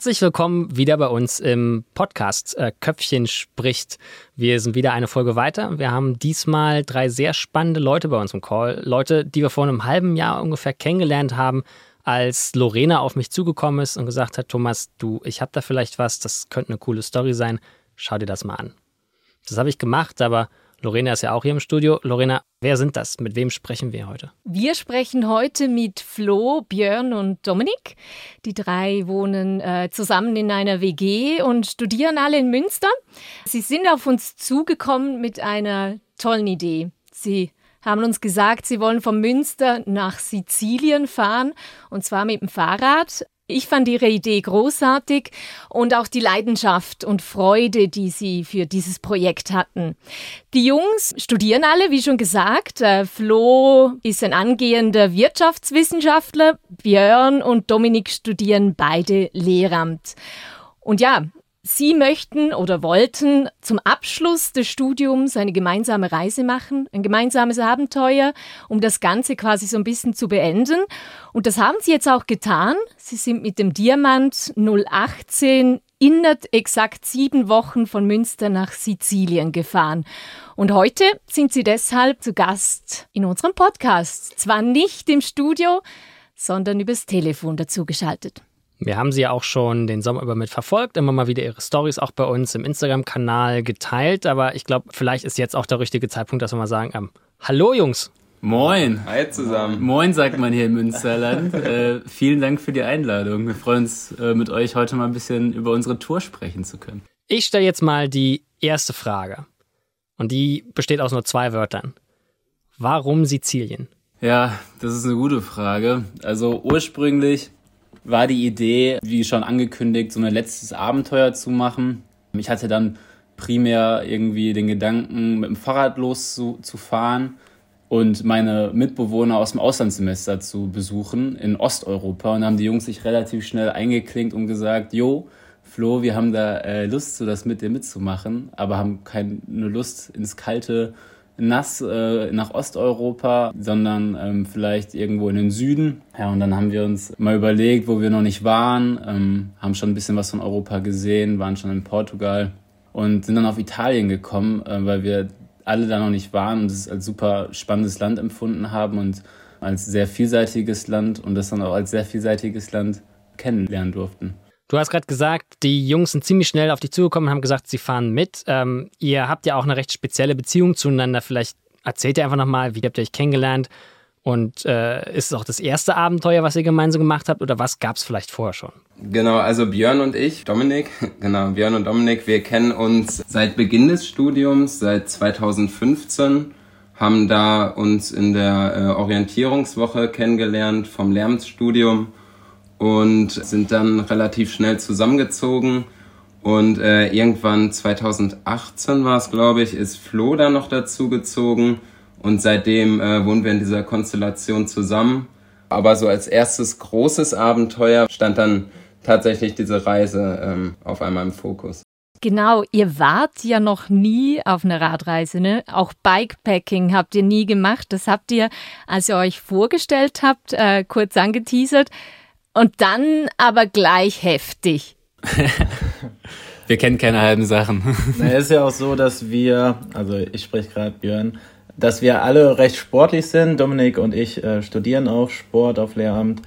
Herzlich willkommen wieder bei uns im Podcast äh, Köpfchen spricht. Wir sind wieder eine Folge weiter. Wir haben diesmal drei sehr spannende Leute bei uns im Call. Leute, die wir vor einem halben Jahr ungefähr kennengelernt haben, als Lorena auf mich zugekommen ist und gesagt hat, Thomas, du, ich habe da vielleicht was, das könnte eine coole Story sein. Schau dir das mal an. Das habe ich gemacht, aber Lorena ist ja auch hier im Studio. Lorena, wer sind das? Mit wem sprechen wir heute? Wir sprechen heute mit Flo, Björn und Dominik. Die drei wohnen äh, zusammen in einer WG und studieren alle in Münster. Sie sind auf uns zugekommen mit einer tollen Idee. Sie haben uns gesagt, sie wollen von Münster nach Sizilien fahren und zwar mit dem Fahrrad. Ich fand Ihre Idee großartig und auch die Leidenschaft und Freude, die Sie für dieses Projekt hatten. Die Jungs studieren alle, wie schon gesagt. Äh, Flo ist ein angehender Wirtschaftswissenschaftler. Björn und Dominik studieren beide Lehramt. Und ja, Sie möchten oder wollten zum Abschluss des Studiums eine gemeinsame Reise machen, ein gemeinsames Abenteuer, um das Ganze quasi so ein bisschen zu beenden. Und das haben Sie jetzt auch getan. Sie sind mit dem Diamant 018 innerhalb exakt sieben Wochen von Münster nach Sizilien gefahren. Und heute sind Sie deshalb zu Gast in unserem Podcast. Zwar nicht im Studio, sondern übers Telefon dazugeschaltet. Wir haben sie ja auch schon den Sommer über mit verfolgt, immer mal wieder ihre Stories auch bei uns im Instagram-Kanal geteilt. Aber ich glaube, vielleicht ist jetzt auch der richtige Zeitpunkt, dass wir mal sagen, ähm, hallo Jungs. Moin. Hi zusammen. Moin, sagt man hier im Münsterland. äh, vielen Dank für die Einladung. Wir freuen uns, äh, mit euch heute mal ein bisschen über unsere Tour sprechen zu können. Ich stelle jetzt mal die erste Frage. Und die besteht aus nur zwei Wörtern. Warum Sizilien? Ja, das ist eine gute Frage. Also ursprünglich war die Idee, wie schon angekündigt, so ein letztes Abenteuer zu machen. Ich hatte dann primär irgendwie den Gedanken, mit dem Fahrrad loszufahren und meine Mitbewohner aus dem Auslandssemester zu besuchen in Osteuropa. Und haben die Jungs sich relativ schnell eingeklinkt und gesagt, jo, Flo, wir haben da äh, Lust, so das mit dir mitzumachen, aber haben keine Lust ins kalte nass äh, nach Osteuropa, sondern ähm, vielleicht irgendwo in den Süden. Ja, und dann haben wir uns mal überlegt, wo wir noch nicht waren, ähm, haben schon ein bisschen was von Europa gesehen, waren schon in Portugal und sind dann auf Italien gekommen, äh, weil wir alle da noch nicht waren und es als super spannendes Land empfunden haben und als sehr vielseitiges Land und das dann auch als sehr vielseitiges Land kennenlernen durften. Du hast gerade gesagt, die Jungs sind ziemlich schnell auf dich zugekommen und haben gesagt, sie fahren mit. Ähm, ihr habt ja auch eine recht spezielle Beziehung zueinander. Vielleicht erzählt ihr einfach nochmal, wie habt ihr euch kennengelernt? Und äh, ist es auch das erste Abenteuer, was ihr gemeinsam gemacht habt oder was gab es vielleicht vorher schon? Genau, also Björn und ich, Dominik, genau, Björn und Dominik, wir kennen uns seit Beginn des Studiums, seit 2015, haben da uns in der äh, Orientierungswoche kennengelernt vom Lehramtsstudium und sind dann relativ schnell zusammengezogen. Und äh, irgendwann 2018 war es, glaube ich, ist Flo dann noch dazugezogen. Und seitdem äh, wohnen wir in dieser Konstellation zusammen. Aber so als erstes großes Abenteuer stand dann tatsächlich diese Reise ähm, auf einmal im Fokus. Genau, ihr wart ja noch nie auf einer Radreise, ne? Auch Bikepacking habt ihr nie gemacht. Das habt ihr, als ihr euch vorgestellt habt, äh, kurz angeteasert. Und dann aber gleich heftig. wir kennen keine halben Sachen. Na, es ist ja auch so, dass wir, also ich spreche gerade Björn, dass wir alle recht sportlich sind. Dominik und ich äh, studieren auch Sport auf Lehramt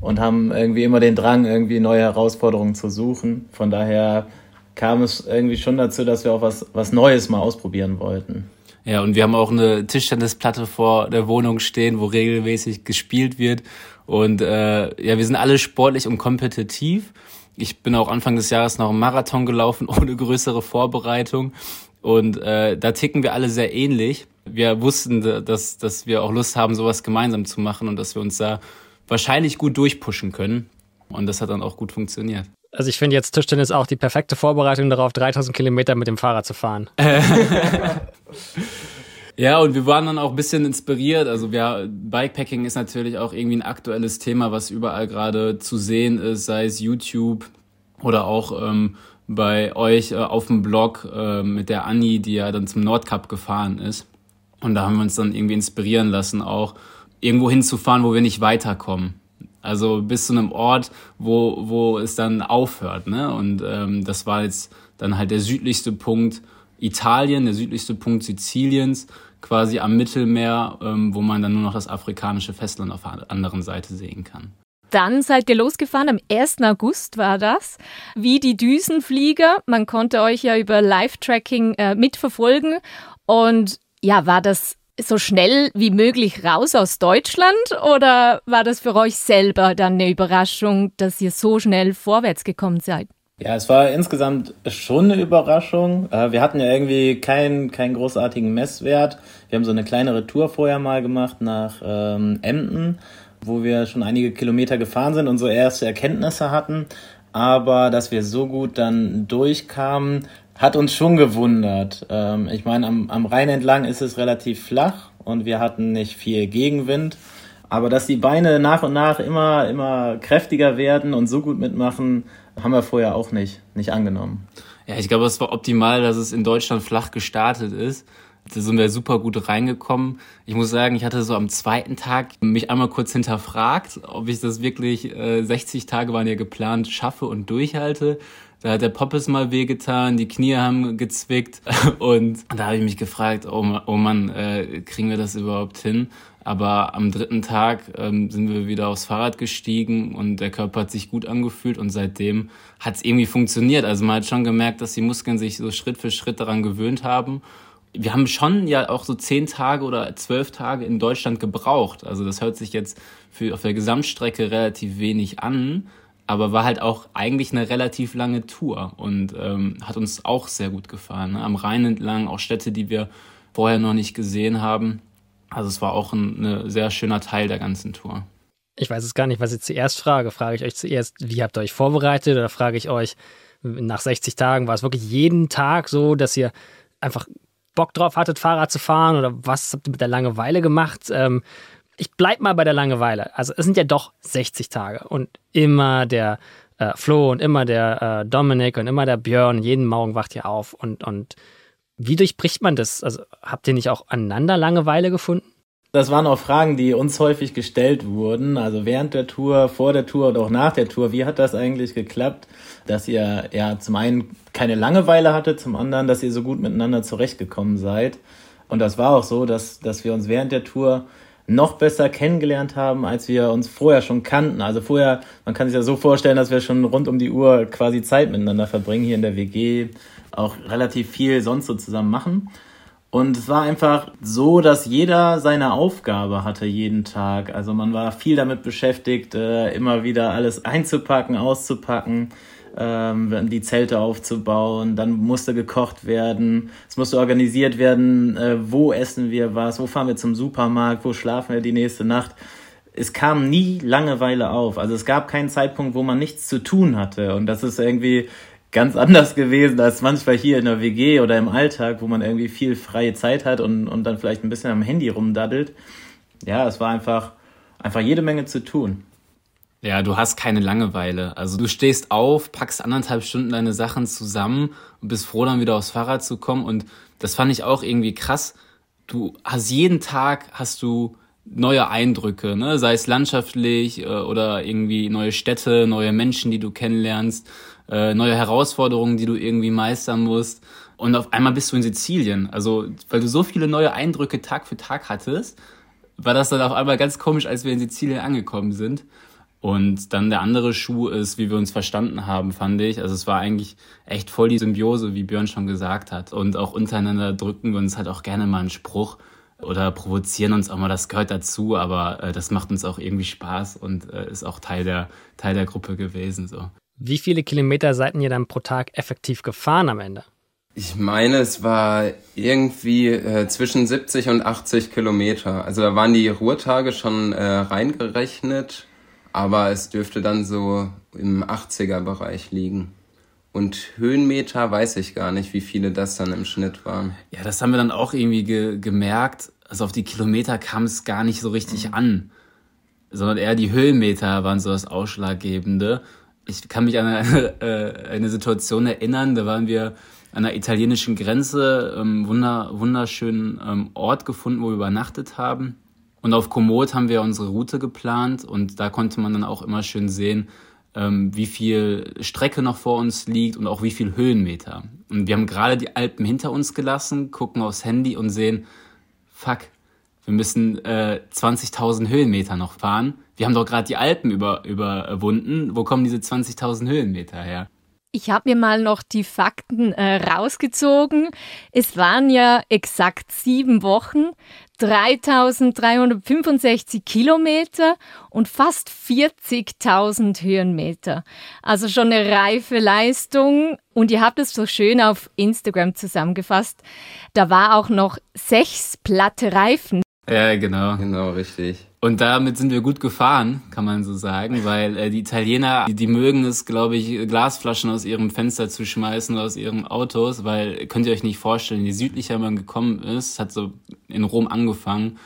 und haben irgendwie immer den Drang, irgendwie neue Herausforderungen zu suchen. Von daher kam es irgendwie schon dazu, dass wir auch was, was Neues mal ausprobieren wollten. Ja, und wir haben auch eine Tischtennisplatte vor der Wohnung stehen, wo regelmäßig gespielt wird. Und äh, ja, wir sind alle sportlich und kompetitiv. Ich bin auch Anfang des Jahres noch einen Marathon gelaufen, ohne größere Vorbereitung. Und äh, da ticken wir alle sehr ähnlich. Wir wussten, dass, dass wir auch Lust haben, sowas gemeinsam zu machen und dass wir uns da wahrscheinlich gut durchpushen können. Und das hat dann auch gut funktioniert. Also ich finde jetzt Tischtennis auch die perfekte Vorbereitung darauf, 3000 Kilometer mit dem Fahrrad zu fahren. Ja, und wir waren dann auch ein bisschen inspiriert. Also wir, Bikepacking ist natürlich auch irgendwie ein aktuelles Thema, was überall gerade zu sehen ist, sei es YouTube oder auch ähm, bei euch äh, auf dem Blog äh, mit der Anni, die ja dann zum Nordkap gefahren ist. Und da haben wir uns dann irgendwie inspirieren lassen, auch irgendwo hinzufahren, wo wir nicht weiterkommen. Also bis zu einem Ort, wo, wo es dann aufhört. Ne? Und ähm, das war jetzt dann halt der südlichste Punkt Italien, der südlichste Punkt Siziliens, quasi am Mittelmeer, ähm, wo man dann nur noch das afrikanische Festland auf der anderen Seite sehen kann. Dann seid ihr losgefahren, am 1. August war das, wie die Düsenflieger. Man konnte euch ja über Live-Tracking äh, mitverfolgen. Und ja, war das so schnell wie möglich raus aus Deutschland oder war das für euch selber dann eine Überraschung, dass ihr so schnell vorwärts gekommen seid? Ja, es war insgesamt schon eine Überraschung. Äh, wir hatten ja irgendwie keinen, keinen großartigen Messwert. Wir haben so eine kleinere Tour vorher mal gemacht nach ähm, Emden, wo wir schon einige Kilometer gefahren sind und so erste Erkenntnisse hatten. Aber dass wir so gut dann durchkamen, hat uns schon gewundert. Ähm, ich meine, am, am Rhein entlang ist es relativ flach und wir hatten nicht viel Gegenwind. Aber dass die Beine nach und nach immer, immer kräftiger werden und so gut mitmachen, haben wir vorher auch nicht, nicht angenommen. Ja, ich glaube, es war optimal, dass es in Deutschland flach gestartet ist. Da sind wir super gut reingekommen. Ich muss sagen, ich hatte so am zweiten Tag mich einmal kurz hinterfragt, ob ich das wirklich, äh, 60 Tage waren ja geplant, schaffe und durchhalte. Da hat der Poppes mal wehgetan, die Knie haben gezwickt und da habe ich mich gefragt, oh, oh Mann, äh, kriegen wir das überhaupt hin? Aber am dritten Tag ähm, sind wir wieder aufs Fahrrad gestiegen und der Körper hat sich gut angefühlt und seitdem hat es irgendwie funktioniert. Also man hat schon gemerkt, dass die Muskeln sich so Schritt für Schritt daran gewöhnt haben. Wir haben schon ja auch so zehn Tage oder zwölf Tage in Deutschland gebraucht. Also das hört sich jetzt für auf der Gesamtstrecke relativ wenig an, aber war halt auch eigentlich eine relativ lange Tour und ähm, hat uns auch sehr gut gefallen. Ne? Am Rhein entlang, auch Städte, die wir vorher noch nicht gesehen haben. Also es war auch ein ne, sehr schöner Teil der ganzen Tour. Ich weiß es gar nicht, was ich zuerst frage. Frage ich euch zuerst, wie habt ihr euch vorbereitet oder frage ich euch, nach 60 Tagen war es wirklich jeden Tag so, dass ihr einfach Bock drauf hattet, Fahrrad zu fahren oder was habt ihr mit der Langeweile gemacht? Ähm, ich bleib mal bei der Langeweile. Also es sind ja doch 60 Tage und immer der äh, Flo und immer der äh, Dominik und immer der Björn, jeden Morgen wacht ihr auf und, und wie durchbricht man das? Also habt ihr nicht auch aneinander Langeweile gefunden? Das waren auch Fragen, die uns häufig gestellt wurden. Also während der Tour, vor der Tour und auch nach der Tour. Wie hat das eigentlich geklappt, dass ihr ja zum einen keine Langeweile hattet, zum anderen, dass ihr so gut miteinander zurechtgekommen seid? Und das war auch so, dass, dass wir uns während der Tour noch besser kennengelernt haben, als wir uns vorher schon kannten. Also vorher, man kann sich ja so vorstellen, dass wir schon rund um die Uhr quasi Zeit miteinander verbringen, hier in der WG, auch relativ viel sonst so zusammen machen. Und es war einfach so, dass jeder seine Aufgabe hatte jeden Tag. Also man war viel damit beschäftigt, äh, immer wieder alles einzupacken, auszupacken, ähm, die Zelte aufzubauen. Dann musste gekocht werden. Es musste organisiert werden, äh, wo essen wir was, wo fahren wir zum Supermarkt, wo schlafen wir die nächste Nacht. Es kam nie Langeweile auf. Also es gab keinen Zeitpunkt, wo man nichts zu tun hatte. Und das ist irgendwie ganz anders gewesen als manchmal hier in der WG oder im Alltag, wo man irgendwie viel freie Zeit hat und, und dann vielleicht ein bisschen am Handy rumdaddelt. Ja, es war einfach, einfach jede Menge zu tun. Ja, du hast keine Langeweile. Also du stehst auf, packst anderthalb Stunden deine Sachen zusammen und bist froh, dann wieder aufs Fahrrad zu kommen. Und das fand ich auch irgendwie krass. Du hast jeden Tag hast du neue Eindrücke, ne? sei es landschaftlich äh, oder irgendwie neue Städte, neue Menschen, die du kennenlernst äh, neue Herausforderungen, die du irgendwie meistern musst. Und auf einmal bist du in Sizilien. Also, weil du so viele neue Eindrücke Tag für Tag hattest, war das dann auf einmal ganz komisch, als wir in Sizilien angekommen sind. Und dann der andere Schuh ist, wie wir uns verstanden haben, fand ich. Also es war eigentlich echt voll die Symbiose, wie Björn schon gesagt hat. Und auch untereinander drücken wir uns halt auch gerne mal einen Spruch oder provozieren uns auch mal, das gehört dazu, aber äh, das macht uns auch irgendwie Spaß und äh, ist auch Teil der, Teil der Gruppe gewesen. So. Wie viele Kilometer seid ihr dann pro Tag effektiv gefahren am Ende? Ich meine, es war irgendwie äh, zwischen 70 und 80 Kilometer. Also da waren die Ruhetage schon äh, reingerechnet, aber es dürfte dann so im 80er-Bereich liegen. Und Höhenmeter weiß ich gar nicht, wie viele das dann im Schnitt waren. Ja, das haben wir dann auch irgendwie ge gemerkt. Also auf die Kilometer kam es gar nicht so richtig mhm. an, sondern eher die Höhenmeter waren so das Ausschlaggebende ich kann mich an eine, äh, eine Situation erinnern, da waren wir an der italienischen Grenze, ähm, wunder, wunderschönen ähm, Ort gefunden, wo wir übernachtet haben. Und auf Komoot haben wir unsere Route geplant und da konnte man dann auch immer schön sehen, ähm, wie viel Strecke noch vor uns liegt und auch wie viel Höhenmeter. Und wir haben gerade die Alpen hinter uns gelassen, gucken aufs Handy und sehen, fuck, wir müssen äh, 20.000 Höhenmeter noch fahren. Wir haben doch gerade die Alpen über, überwunden. Wo kommen diese 20.000 Höhenmeter her? Ich habe mir mal noch die Fakten äh, rausgezogen. Es waren ja exakt sieben Wochen, 3365 Kilometer und fast 40.000 Höhenmeter. Also schon eine reife Leistung. Und ihr habt es so schön auf Instagram zusammengefasst. Da war auch noch sechs platte Reifen. Ja, genau. Genau, richtig. Und damit sind wir gut gefahren, kann man so sagen, weil äh, die Italiener, die, die mögen es, glaube ich, Glasflaschen aus ihrem Fenster zu schmeißen, aus ihren Autos, weil könnt ihr euch nicht vorstellen, je südlicher man gekommen ist, hat so in Rom angefangen,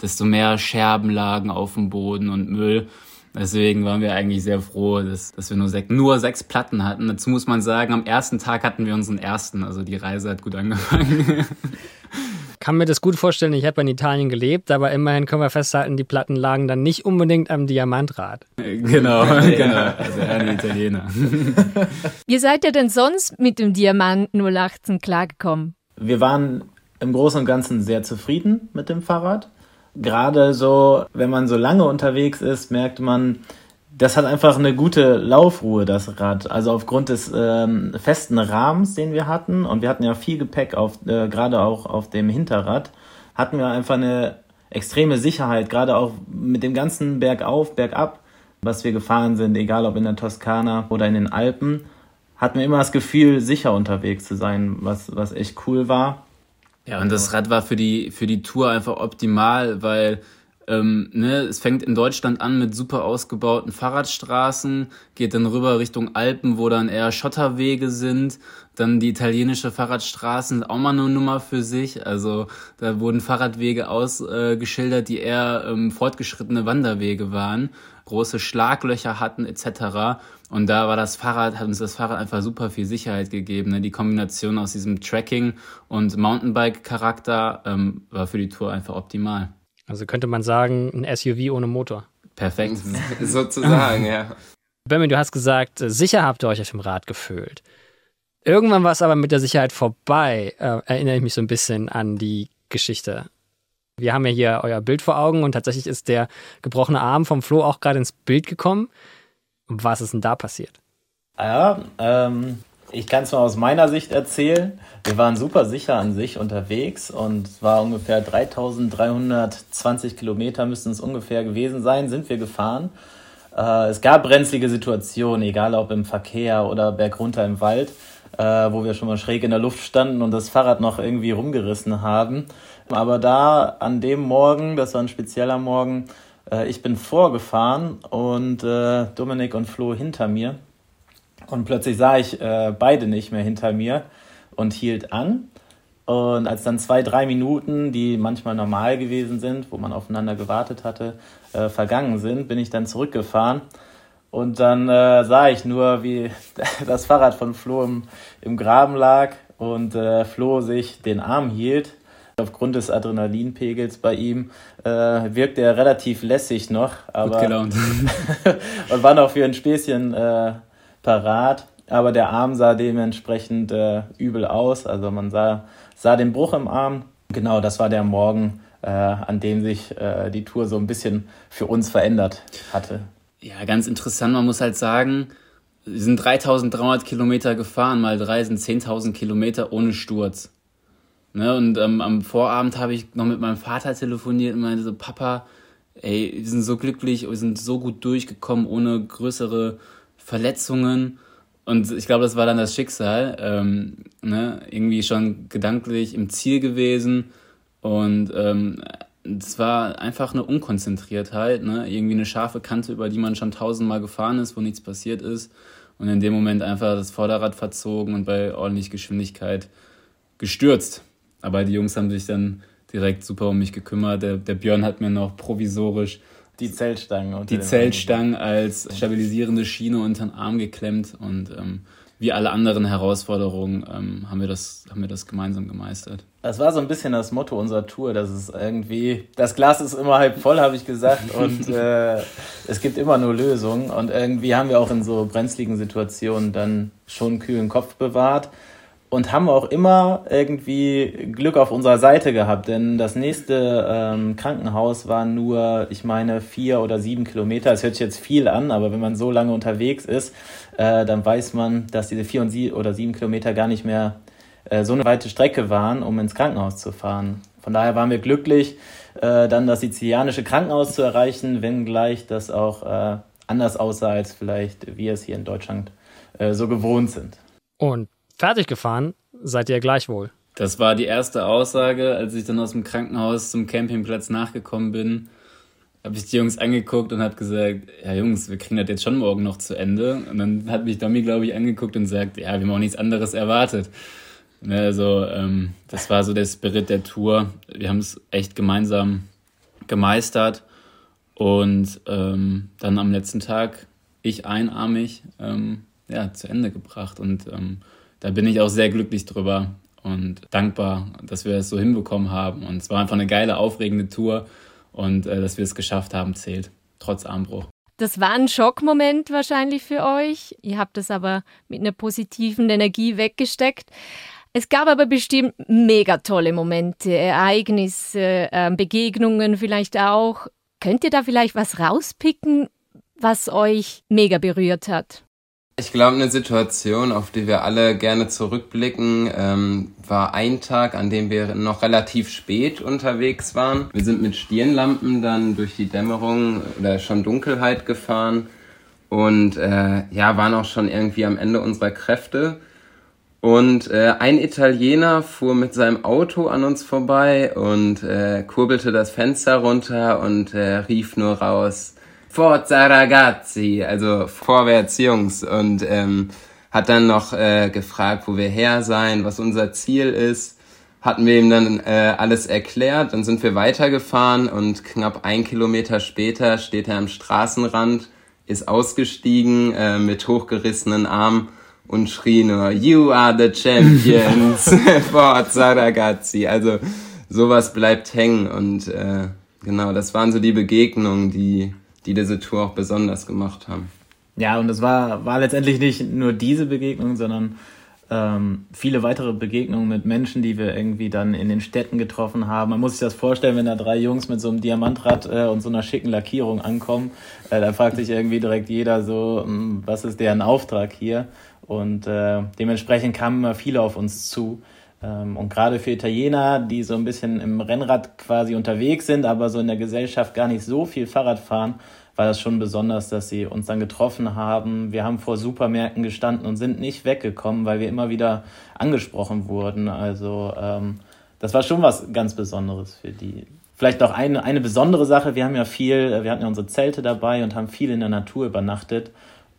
desto mehr Scherben lagen auf dem Boden und Müll. Deswegen waren wir eigentlich sehr froh, dass, dass wir nur sechs, nur sechs Platten hatten. Dazu muss man sagen, am ersten Tag hatten wir unseren ersten, also die Reise hat gut angefangen. kann mir das gut vorstellen. Ich habe in Italien gelebt, aber immerhin können wir festhalten, die Platten lagen dann nicht unbedingt am Diamantrad. Genau, genau. Also ein Italiener. Wie seid ihr denn sonst mit dem Diamant 018 klargekommen? Wir waren im Großen und Ganzen sehr zufrieden mit dem Fahrrad. Gerade so, wenn man so lange unterwegs ist, merkt man, das hat einfach eine gute Laufruhe, das Rad. Also aufgrund des ähm, festen Rahmens, den wir hatten, und wir hatten ja viel Gepäck, auf, äh, gerade auch auf dem Hinterrad, hatten wir einfach eine extreme Sicherheit, gerade auch mit dem ganzen Bergauf, Bergab, was wir gefahren sind, egal ob in der Toskana oder in den Alpen, hatten wir immer das Gefühl, sicher unterwegs zu sein, was, was echt cool war. Ja, und das Rad war für die, für die Tour einfach optimal, weil ähm, ne, es fängt in Deutschland an mit super ausgebauten Fahrradstraßen, geht dann rüber Richtung Alpen, wo dann eher Schotterwege sind. Dann die italienische Fahrradstraßen auch mal eine Nummer für sich. Also da wurden Fahrradwege ausgeschildert, äh, die eher ähm, fortgeschrittene Wanderwege waren, große Schlaglöcher hatten etc. Und da war das Fahrrad, hat uns das Fahrrad einfach super viel Sicherheit gegeben. Ne? Die Kombination aus diesem Tracking und Mountainbike-Charakter ähm, war für die Tour einfach optimal. Also könnte man sagen, ein SUV ohne Motor. Perfekt. Sozusagen, ja. Benjamin, du hast gesagt, äh, sicher habt ihr euch auf dem Rad gefühlt. Irgendwann war es aber mit der Sicherheit vorbei, äh, erinnere ich mich so ein bisschen an die Geschichte. Wir haben ja hier euer Bild vor Augen und tatsächlich ist der gebrochene Arm vom Flo auch gerade ins Bild gekommen. Was ist denn da passiert? Ja, ähm, ich kann es mal aus meiner Sicht erzählen. Wir waren super sicher an sich unterwegs und war ungefähr 3320 Kilometer müssten es ungefähr gewesen sein, sind wir gefahren. Äh, es gab brenzlige Situationen, egal ob im Verkehr oder bergunter im Wald, äh, wo wir schon mal schräg in der Luft standen und das Fahrrad noch irgendwie rumgerissen haben. Aber da an dem Morgen, das war ein spezieller Morgen, äh, ich bin vorgefahren und Dominik und Flo hinter mir. Und plötzlich sah ich äh, beide nicht mehr hinter mir und hielt an. Und als dann zwei, drei Minuten, die manchmal normal gewesen sind, wo man aufeinander gewartet hatte, äh, vergangen sind, bin ich dann zurückgefahren. Und dann äh, sah ich nur, wie das Fahrrad von Flo im, im Graben lag und äh, Flo sich den Arm hielt. Aufgrund des Adrenalinpegels bei ihm äh, wirkte er relativ lässig noch, aber und war noch für ein Späßchen äh, parat, aber der Arm sah dementsprechend äh, übel aus. Also man sah, sah den Bruch im Arm. Genau, das war der Morgen, äh, an dem sich äh, die Tour so ein bisschen für uns verändert hatte. Ja, ganz interessant. Man muss halt sagen, wir sind 3300 Kilometer gefahren, mal drei sind 10.000 Kilometer ohne Sturz. Ne, und ähm, am Vorabend habe ich noch mit meinem Vater telefoniert und meinte so, Papa, ey, wir sind so glücklich, wir sind so gut durchgekommen, ohne größere Verletzungen. Und ich glaube, das war dann das Schicksal. Ähm, ne? Irgendwie schon gedanklich im Ziel gewesen. Und ähm, es war einfach eine Unkonzentriertheit. Ne? Irgendwie eine scharfe Kante, über die man schon tausendmal gefahren ist, wo nichts passiert ist. Und in dem Moment einfach das Vorderrad verzogen und bei ordentlich Geschwindigkeit gestürzt. Aber die Jungs haben sich dann direkt super um mich gekümmert. Der, der Björn hat mir noch provisorisch die Zeltstangen. Die Zeltstangen als stabilisierende Schiene unter den Arm geklemmt und ähm, wie alle anderen Herausforderungen ähm, haben, wir das, haben wir das gemeinsam gemeistert. Das war so ein bisschen das Motto unserer Tour, dass es irgendwie, das Glas ist immer halb voll, habe ich gesagt, und äh, es gibt immer nur Lösungen. Und irgendwie haben wir auch in so brenzligen Situationen dann schon einen kühlen Kopf bewahrt und haben auch immer irgendwie Glück auf unserer Seite gehabt, denn das nächste ähm, Krankenhaus war nur, ich meine, vier oder sieben Kilometer. Es hört sich jetzt viel an, aber wenn man so lange unterwegs ist, äh, dann weiß man, dass diese vier und sie oder sieben Kilometer gar nicht mehr äh, so eine weite Strecke waren, um ins Krankenhaus zu fahren. Von daher waren wir glücklich, äh, dann das sizilianische Krankenhaus zu erreichen, wenngleich das auch äh, anders aussah, als vielleicht wir es hier in Deutschland äh, so gewohnt sind. Und fertig gefahren seid ihr gleichwohl. Das war die erste Aussage, als ich dann aus dem Krankenhaus zum Campingplatz nachgekommen bin. Habe ich die Jungs angeguckt und habe gesagt, ja Jungs, wir kriegen das jetzt schon morgen noch zu Ende. Und dann hat mich Domi, glaube ich, angeguckt und sagt, ja, wir haben auch nichts anderes erwartet. Also ähm, das war so der Spirit der Tour. Wir haben es echt gemeinsam gemeistert und ähm, dann am letzten Tag ich einarmig ähm, ja, zu Ende gebracht. Und ähm, da bin ich auch sehr glücklich drüber und dankbar, dass wir es so hinbekommen haben. Und es war einfach eine geile, aufregende Tour und äh, dass wir es geschafft haben, zählt, trotz Armbruch. Das war ein Schockmoment wahrscheinlich für euch. Ihr habt das aber mit einer positiven Energie weggesteckt. Es gab aber bestimmt mega tolle Momente, Ereignisse, äh, Begegnungen vielleicht auch. Könnt ihr da vielleicht was rauspicken, was euch mega berührt hat? Ich glaube, eine Situation, auf die wir alle gerne zurückblicken, ähm, war ein Tag, an dem wir noch relativ spät unterwegs waren. Wir sind mit Stirnlampen dann durch die Dämmerung oder schon Dunkelheit gefahren und äh, ja, waren auch schon irgendwie am Ende unserer Kräfte. Und äh, ein Italiener fuhr mit seinem Auto an uns vorbei und äh, kurbelte das Fenster runter und äh, rief nur raus, Forza ragazzi, also vorwärts Jungs und ähm, hat dann noch äh, gefragt, wo wir her sein, was unser Ziel ist. Hatten wir ihm dann äh, alles erklärt, dann sind wir weitergefahren und knapp ein Kilometer später steht er am Straßenrand, ist ausgestiegen äh, mit hochgerissenen Armen und schrie nur, You are the champions, Forza ragazzi. Also sowas bleibt hängen und äh, genau, das waren so die Begegnungen, die die diese Tour auch besonders gemacht haben. Ja, und es war, war letztendlich nicht nur diese Begegnung, sondern ähm, viele weitere Begegnungen mit Menschen, die wir irgendwie dann in den Städten getroffen haben. Man muss sich das vorstellen, wenn da drei Jungs mit so einem Diamantrad äh, und so einer schicken Lackierung ankommen, äh, da fragt sich irgendwie direkt jeder so, hm, was ist deren Auftrag hier? Und äh, dementsprechend kamen immer viele auf uns zu. Ähm, und gerade für Italiener, die so ein bisschen im Rennrad quasi unterwegs sind, aber so in der Gesellschaft gar nicht so viel Fahrrad fahren, war das schon besonders, dass sie uns dann getroffen haben. Wir haben vor Supermärkten gestanden und sind nicht weggekommen, weil wir immer wieder angesprochen wurden. Also ähm, das war schon was ganz Besonderes für die. Vielleicht noch eine, eine besondere Sache, wir haben ja viel, wir hatten ja unsere Zelte dabei und haben viel in der Natur übernachtet.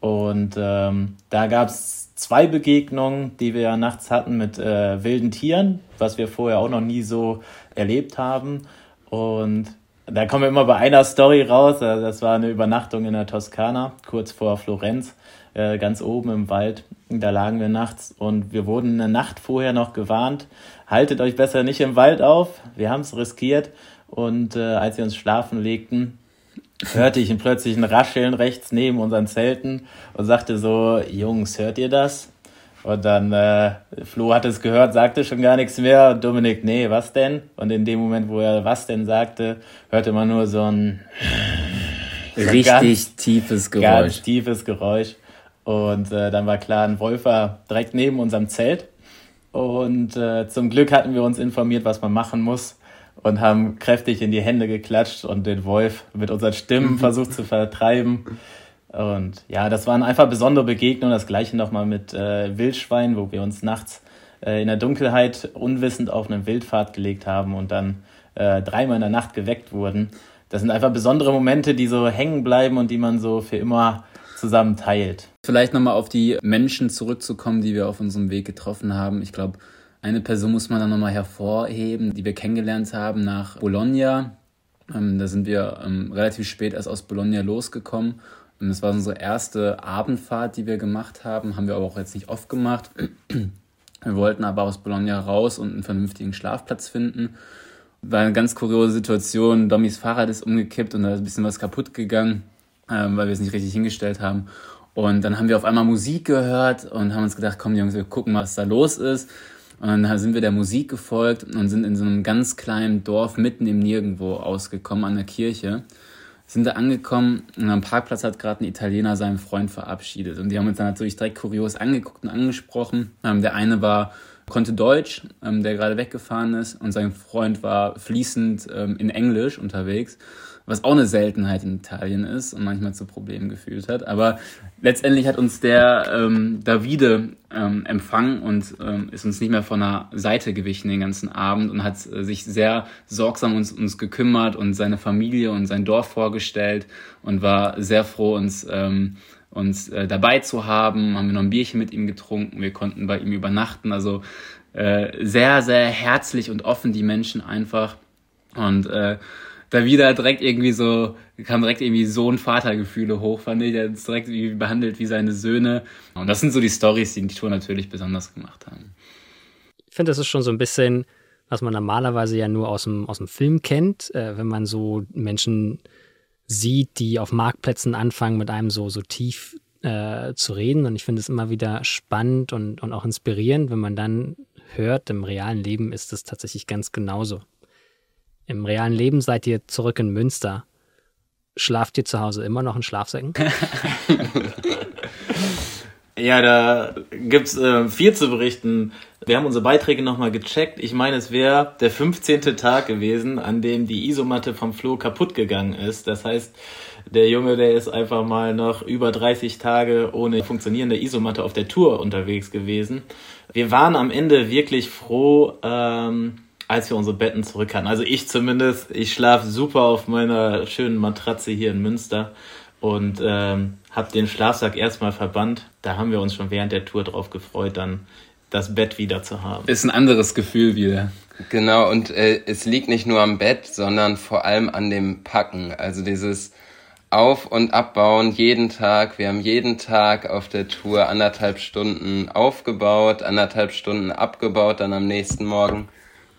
Und ähm, da gab es zwei Begegnungen, die wir ja nachts hatten mit äh, wilden Tieren, was wir vorher auch noch nie so erlebt haben. Und da kommen wir immer bei einer Story raus. Also das war eine Übernachtung in der Toskana, kurz vor Florenz, äh, ganz oben im Wald. Da lagen wir nachts und wir wurden eine Nacht vorher noch gewarnt. Haltet euch besser nicht im Wald auf. Wir haben es riskiert. Und äh, als wir uns schlafen legten, hörte ich plötzlich ein Rascheln rechts neben unseren Zelten und sagte so, Jungs, hört ihr das? Und dann, äh, Flo hat es gehört, sagte schon gar nichts mehr. Und Dominik, nee, was denn? Und in dem Moment, wo er was denn sagte, hörte man nur so ein richtig ganz, tiefes Geräusch. Ganz tiefes Geräusch. Und äh, dann war klar, ein Wolf war direkt neben unserem Zelt. Und äh, zum Glück hatten wir uns informiert, was man machen muss und haben kräftig in die Hände geklatscht und den Wolf mit unseren Stimmen versucht zu vertreiben. Und ja, das waren einfach besondere Begegnungen. Das gleiche nochmal mit äh, Wildschwein, wo wir uns nachts äh, in der Dunkelheit unwissend auf einen Wildpfad gelegt haben und dann äh, dreimal in der Nacht geweckt wurden. Das sind einfach besondere Momente, die so hängen bleiben und die man so für immer zusammen teilt. Vielleicht nochmal auf die Menschen zurückzukommen, die wir auf unserem Weg getroffen haben. Ich glaube, eine Person muss man dann nochmal hervorheben, die wir kennengelernt haben nach Bologna. Ähm, da sind wir ähm, relativ spät erst aus Bologna losgekommen. Und das war unsere erste Abendfahrt, die wir gemacht haben. Haben wir aber auch jetzt nicht oft gemacht. Wir wollten aber aus Bologna raus und einen vernünftigen Schlafplatz finden. War eine ganz kuriose Situation. Dommys Fahrrad ist umgekippt und da ist ein bisschen was kaputt gegangen, ähm, weil wir es nicht richtig hingestellt haben. Und dann haben wir auf einmal Musik gehört und haben uns gedacht, komm Jungs, wir gucken mal, was da los ist. Und dann sind wir der Musik gefolgt und sind in so einem ganz kleinen Dorf mitten im Nirgendwo ausgekommen an der Kirche. Sind da angekommen und am Parkplatz hat gerade ein Italiener seinen Freund verabschiedet. Und die haben uns dann natürlich direkt kurios angeguckt und angesprochen. Ähm, der eine war, konnte Deutsch, ähm, der gerade weggefahren ist und sein Freund war fließend ähm, in Englisch unterwegs was auch eine Seltenheit in Italien ist und manchmal zu Problemen geführt hat. Aber letztendlich hat uns der ähm, Davide ähm, empfangen und ähm, ist uns nicht mehr von der Seite gewichen den ganzen Abend und hat äh, sich sehr sorgsam uns, uns gekümmert und seine Familie und sein Dorf vorgestellt und war sehr froh, uns ähm, uns äh, dabei zu haben, haben wir noch ein Bierchen mit ihm getrunken, wir konnten bei ihm übernachten, also äh, sehr, sehr herzlich und offen die Menschen einfach. Und äh, da wieder direkt irgendwie so, kam direkt irgendwie Sohn-Vater-Gefühle hoch, fand ich. Er ist direkt wie behandelt wie seine Söhne. Und das sind so die Stories, die die Tour natürlich besonders gemacht haben. Ich finde, das ist schon so ein bisschen, was man normalerweise ja nur aus dem, aus dem Film kennt, äh, wenn man so Menschen sieht, die auf Marktplätzen anfangen, mit einem so, so tief äh, zu reden. Und ich finde es immer wieder spannend und, und auch inspirierend, wenn man dann hört, im realen Leben ist es tatsächlich ganz genauso. Im realen Leben seid ihr zurück in Münster. Schlaft ihr zu Hause immer noch in Schlafsäcken? ja, da gibt's äh, viel zu berichten. Wir haben unsere Beiträge nochmal gecheckt. Ich meine, es wäre der 15. Tag gewesen, an dem die Isomatte vom Flo kaputt gegangen ist. Das heißt, der Junge, der ist einfach mal noch über 30 Tage ohne funktionierende Isomatte auf der Tour unterwegs gewesen. Wir waren am Ende wirklich froh, ähm, als wir unsere Betten zurück hatten. Also ich zumindest, ich schlafe super auf meiner schönen Matratze hier in Münster und ähm, habe den Schlafsack erstmal verbannt. Da haben wir uns schon während der Tour drauf gefreut, dann das Bett wieder zu haben. Ist ein anderes Gefühl wieder. Genau, und äh, es liegt nicht nur am Bett, sondern vor allem an dem Packen. Also dieses Auf- und Abbauen jeden Tag. Wir haben jeden Tag auf der Tour anderthalb Stunden aufgebaut, anderthalb Stunden abgebaut, dann am nächsten Morgen.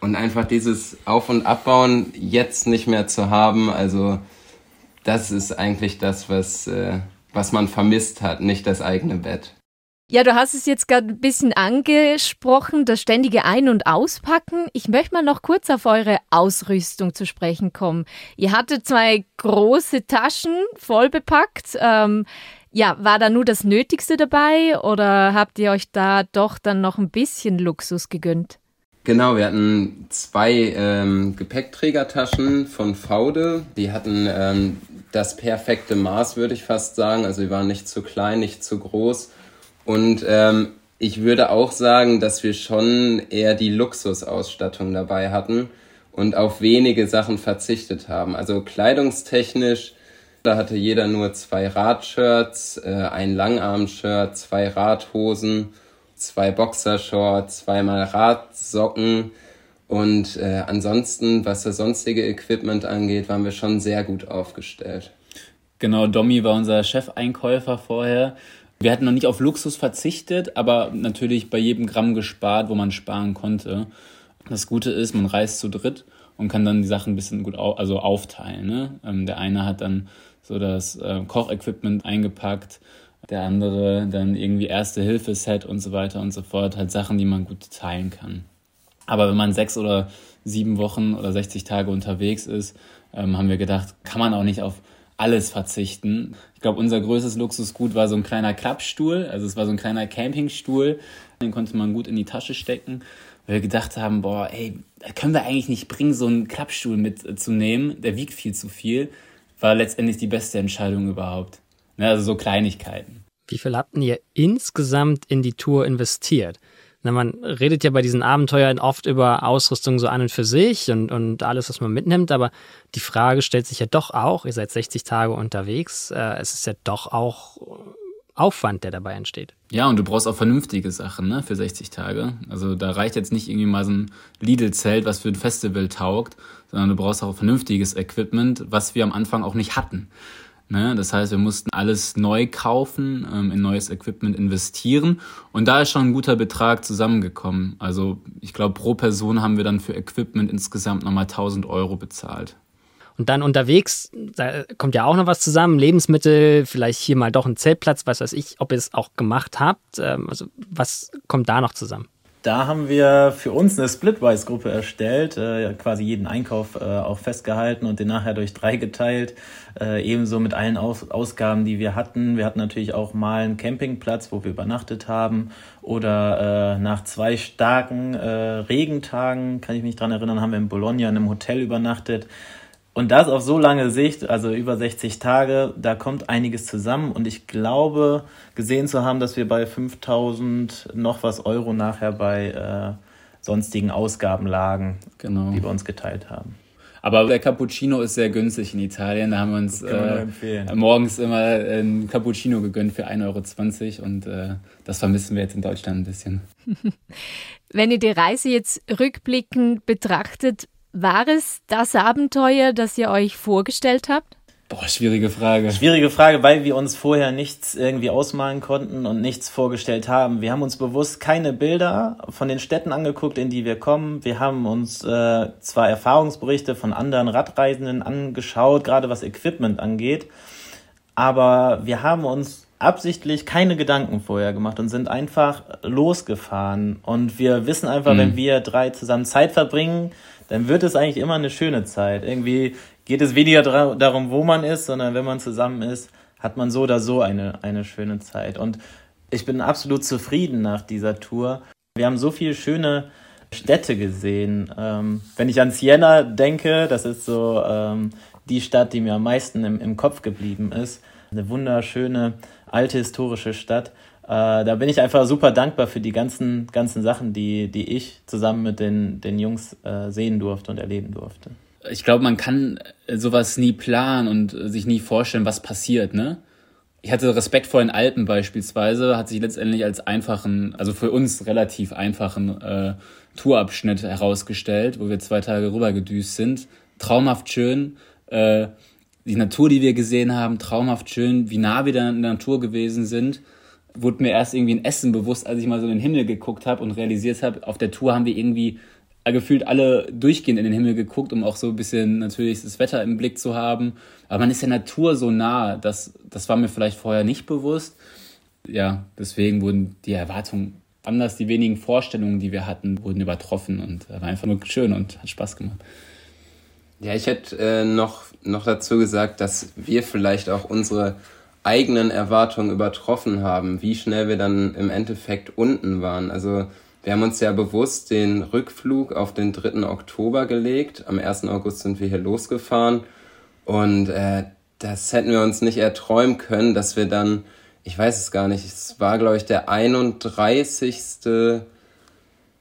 Und einfach dieses Auf- und Abbauen jetzt nicht mehr zu haben, also das ist eigentlich das, was, äh, was man vermisst hat, nicht das eigene Bett. Ja, du hast es jetzt gerade ein bisschen angesprochen, das ständige Ein- und Auspacken. Ich möchte mal noch kurz auf eure Ausrüstung zu sprechen kommen. Ihr hattet zwei große Taschen voll bepackt. Ähm, ja, war da nur das Nötigste dabei oder habt ihr euch da doch dann noch ein bisschen Luxus gegönnt? Genau, wir hatten zwei ähm, Gepäckträgertaschen von Faude. Die hatten ähm, das perfekte Maß, würde ich fast sagen. Also die waren nicht zu klein, nicht zu groß. Und ähm, ich würde auch sagen, dass wir schon eher die Luxusausstattung dabei hatten und auf wenige Sachen verzichtet haben. Also kleidungstechnisch, da hatte jeder nur zwei Radshirts, äh, ein Langarm-Shirt, zwei Radhosen zwei Boxershorts, zweimal Radsocken und äh, ansonsten, was das sonstige Equipment angeht, waren wir schon sehr gut aufgestellt. Genau, Domi war unser Chefeinkäufer vorher. Wir hatten noch nicht auf Luxus verzichtet, aber natürlich bei jedem Gramm gespart, wo man sparen konnte. Das Gute ist, man reist zu dritt und kann dann die Sachen ein bisschen gut au also aufteilen. Ne? Ähm, der eine hat dann so das äh, Kochequipment eingepackt, der andere dann irgendwie Erste-Hilfe-Set und so weiter und so fort. Halt Sachen, die man gut teilen kann. Aber wenn man sechs oder sieben Wochen oder 60 Tage unterwegs ist, ähm, haben wir gedacht, kann man auch nicht auf alles verzichten. Ich glaube, unser größtes Luxusgut war so ein kleiner Klappstuhl. Also es war so ein kleiner Campingstuhl. Den konnte man gut in die Tasche stecken. Weil wir gedacht haben, boah, ey, können wir eigentlich nicht bringen, so einen Klappstuhl mitzunehmen. Der wiegt viel zu viel. War letztendlich die beste Entscheidung überhaupt. Ne, also so Kleinigkeiten. Wie viel habt ihr insgesamt in die Tour investiert? Na, man redet ja bei diesen Abenteuern oft über Ausrüstung so an und für sich und, und alles, was man mitnimmt, aber die Frage stellt sich ja doch auch, ihr seid 60 Tage unterwegs, äh, es ist ja doch auch Aufwand, der dabei entsteht. Ja, und du brauchst auch vernünftige Sachen ne, für 60 Tage. Also da reicht jetzt nicht irgendwie mal so ein Lidl-Zelt, was für ein Festival taugt, sondern du brauchst auch vernünftiges Equipment, was wir am Anfang auch nicht hatten. Ne? Das heißt, wir mussten alles neu kaufen, ähm, in neues Equipment investieren. Und da ist schon ein guter Betrag zusammengekommen. Also ich glaube, pro Person haben wir dann für Equipment insgesamt nochmal 1000 Euro bezahlt. Und dann unterwegs, da kommt ja auch noch was zusammen, Lebensmittel, vielleicht hier mal doch ein Zeltplatz, was weiß ich, ob ihr es auch gemacht habt. Ähm, also was kommt da noch zusammen? Da haben wir für uns eine Splitwise-Gruppe erstellt, äh, quasi jeden Einkauf äh, auch festgehalten und den nachher durch drei geteilt, äh, ebenso mit allen Aus Ausgaben, die wir hatten. Wir hatten natürlich auch mal einen Campingplatz, wo wir übernachtet haben oder äh, nach zwei starken äh, Regentagen, kann ich mich dran erinnern, haben wir in Bologna in einem Hotel übernachtet. Und das auf so lange Sicht, also über 60 Tage, da kommt einiges zusammen. Und ich glaube, gesehen zu haben, dass wir bei 5000 noch was Euro nachher bei äh, sonstigen Ausgaben lagen, genau. die wir uns geteilt haben. Aber der Cappuccino ist sehr günstig in Italien. Da haben wir uns äh, morgens immer ein Cappuccino gegönnt für 1,20 Euro und äh, das vermissen wir jetzt in Deutschland ein bisschen. Wenn ihr die Reise jetzt rückblickend betrachtet, war es das Abenteuer, das ihr euch vorgestellt habt? Boah, schwierige Frage. Schwierige Frage, weil wir uns vorher nichts irgendwie ausmalen konnten und nichts vorgestellt haben. Wir haben uns bewusst keine Bilder von den Städten angeguckt, in die wir kommen. Wir haben uns äh, zwar Erfahrungsberichte von anderen Radreisenden angeschaut, gerade was Equipment angeht, aber wir haben uns absichtlich keine Gedanken vorher gemacht und sind einfach losgefahren. Und wir wissen einfach, mhm. wenn wir drei zusammen Zeit verbringen, dann wird es eigentlich immer eine schöne Zeit. Irgendwie geht es weniger darum, wo man ist, sondern wenn man zusammen ist, hat man so oder so eine, eine schöne Zeit. Und ich bin absolut zufrieden nach dieser Tour. Wir haben so viele schöne Städte gesehen. Ähm, wenn ich an Siena denke, das ist so ähm, die Stadt, die mir am meisten im, im Kopf geblieben ist. Eine wunderschöne alte historische Stadt. Äh, da bin ich einfach super dankbar für die ganzen, ganzen Sachen, die, die ich zusammen mit den, den Jungs äh, sehen durfte und erleben durfte. Ich glaube, man kann sowas nie planen und sich nie vorstellen, was passiert, ne? Ich hatte Respekt vor den Alpen beispielsweise, hat sich letztendlich als einfachen, also für uns relativ einfachen äh, Tourabschnitt herausgestellt, wo wir zwei Tage rübergedüst sind. Traumhaft schön. Äh, die Natur, die wir gesehen haben, traumhaft schön, wie nah wir dann in der Natur gewesen sind wurde mir erst irgendwie ein Essen bewusst, als ich mal so in den Himmel geguckt habe und realisiert habe, auf der Tour haben wir irgendwie gefühlt alle durchgehend in den Himmel geguckt, um auch so ein bisschen natürlich das Wetter im Blick zu haben. Aber man ist der Natur so nah, das, das war mir vielleicht vorher nicht bewusst. Ja, deswegen wurden die Erwartungen anders, die wenigen Vorstellungen, die wir hatten, wurden übertroffen und war einfach nur schön und hat Spaß gemacht. Ja, ich hätte äh, noch, noch dazu gesagt, dass wir vielleicht auch unsere eigenen Erwartungen übertroffen haben, wie schnell wir dann im Endeffekt unten waren. Also wir haben uns ja bewusst den Rückflug auf den 3. Oktober gelegt. Am 1. August sind wir hier losgefahren und äh, das hätten wir uns nicht erträumen können, dass wir dann, ich weiß es gar nicht, es war glaube ich der 31.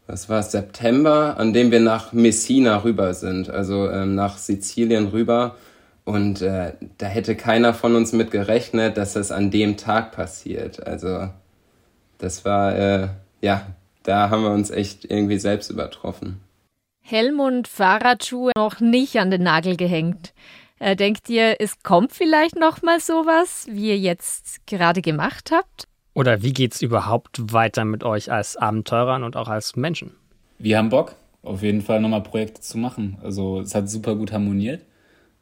Was war es, September, an dem wir nach Messina rüber sind, also ähm, nach Sizilien rüber und äh, da hätte keiner von uns mit gerechnet, dass das an dem Tag passiert. Also das war, äh, ja, da haben wir uns echt irgendwie selbst übertroffen. Helm und Fahrradschuhe noch nicht an den Nagel gehängt. Äh, denkt ihr, es kommt vielleicht noch mal sowas, wie ihr jetzt gerade gemacht habt? Oder wie geht's überhaupt weiter mit euch als Abenteurern und auch als Menschen? Wir haben Bock, auf jeden Fall nochmal Projekte zu machen. Also es hat super gut harmoniert.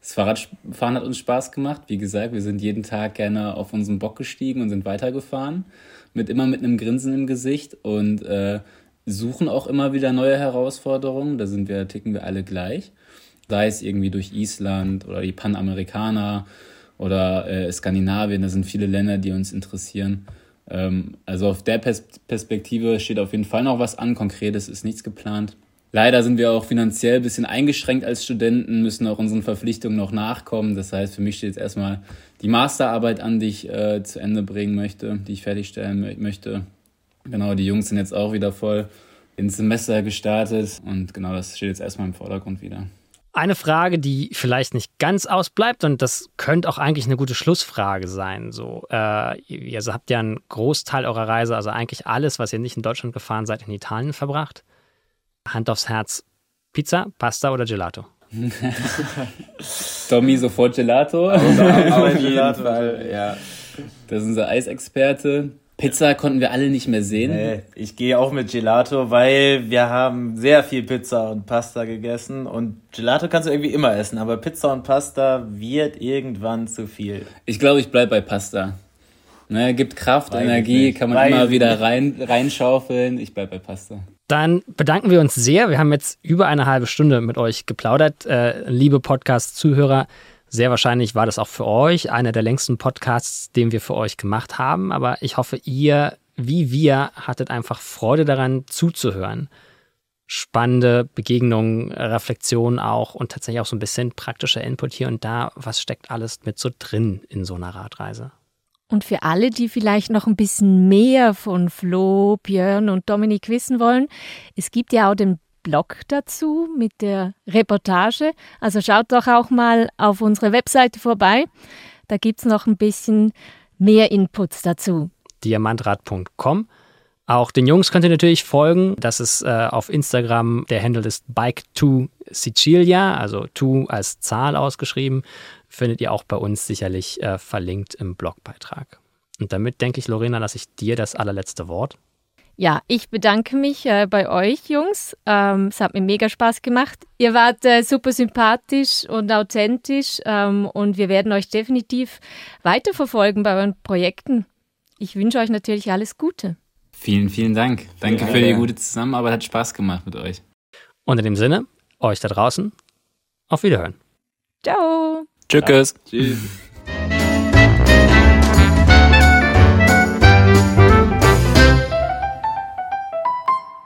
Das Fahrradfahren hat uns Spaß gemacht. Wie gesagt, wir sind jeden Tag gerne auf unseren Bock gestiegen und sind weitergefahren. Mit immer mit einem Grinsen im Gesicht und äh, suchen auch immer wieder neue Herausforderungen. Da sind wir, ticken wir alle gleich. Sei es irgendwie durch Island oder die Panamerikaner oder äh, Skandinavien. Da sind viele Länder, die uns interessieren. Ähm, also auf der Pers Perspektive steht auf jeden Fall noch was an. Konkretes ist nichts geplant. Leider sind wir auch finanziell ein bisschen eingeschränkt als Studenten, müssen auch unseren Verpflichtungen noch nachkommen. Das heißt, für mich steht jetzt erstmal die Masterarbeit an, die ich äh, zu Ende bringen möchte, die ich fertigstellen möchte. Genau, die Jungs sind jetzt auch wieder voll ins Semester gestartet und genau das steht jetzt erstmal im Vordergrund wieder. Eine Frage, die vielleicht nicht ganz ausbleibt und das könnte auch eigentlich eine gute Schlussfrage sein. So, äh, ihr habt ja einen Großteil eurer Reise, also eigentlich alles, was ihr nicht in Deutschland gefahren seid, in Italien verbracht. Hand aufs Herz, Pizza, Pasta oder Gelato? Tommy sofort Gelato. Auf jeden Fall, ja. Das ist unser Eisexperte. Pizza konnten wir alle nicht mehr sehen. Nee, ich gehe auch mit Gelato, weil wir haben sehr viel Pizza und Pasta gegessen und Gelato kannst du irgendwie immer essen, aber Pizza und Pasta wird irgendwann zu viel. Ich glaube, ich bleibe bei Pasta. Ne, gibt Kraft, Weiß Energie, kann man Weiß immer wieder rein, reinschaufeln. Ich bleibe bei Pasta. Dann bedanken wir uns sehr. Wir haben jetzt über eine halbe Stunde mit euch geplaudert. Äh, liebe Podcast-Zuhörer, sehr wahrscheinlich war das auch für euch einer der längsten Podcasts, den wir für euch gemacht haben. Aber ich hoffe, ihr, wie wir, hattet einfach Freude daran zuzuhören. Spannende Begegnungen, Reflexionen auch und tatsächlich auch so ein bisschen praktischer Input hier und da. Was steckt alles mit so drin in so einer Radreise? Und für alle, die vielleicht noch ein bisschen mehr von Flo, Björn und Dominik wissen wollen, es gibt ja auch den Blog dazu mit der Reportage. Also schaut doch auch mal auf unsere Webseite vorbei. Da gibt es noch ein bisschen mehr Inputs dazu. diamantrad.com. Auch den Jungs könnt ihr natürlich folgen. Das ist äh, auf Instagram, der Handle ist Bike2Sicilia, also 2 als Zahl ausgeschrieben. Findet ihr auch bei uns sicherlich äh, verlinkt im Blogbeitrag. Und damit denke ich, Lorena, lasse ich dir das allerletzte Wort. Ja, ich bedanke mich äh, bei euch, Jungs. Ähm, es hat mir mega Spaß gemacht. Ihr wart äh, super sympathisch und authentisch ähm, und wir werden euch definitiv weiterverfolgen bei euren Projekten. Ich wünsche euch natürlich alles Gute. Vielen, vielen Dank. Danke für die gute Zusammenarbeit. Hat Spaß gemacht mit euch. Und in dem Sinne, euch da draußen, auf Wiederhören. Ciao! Tschüss. Tschüss.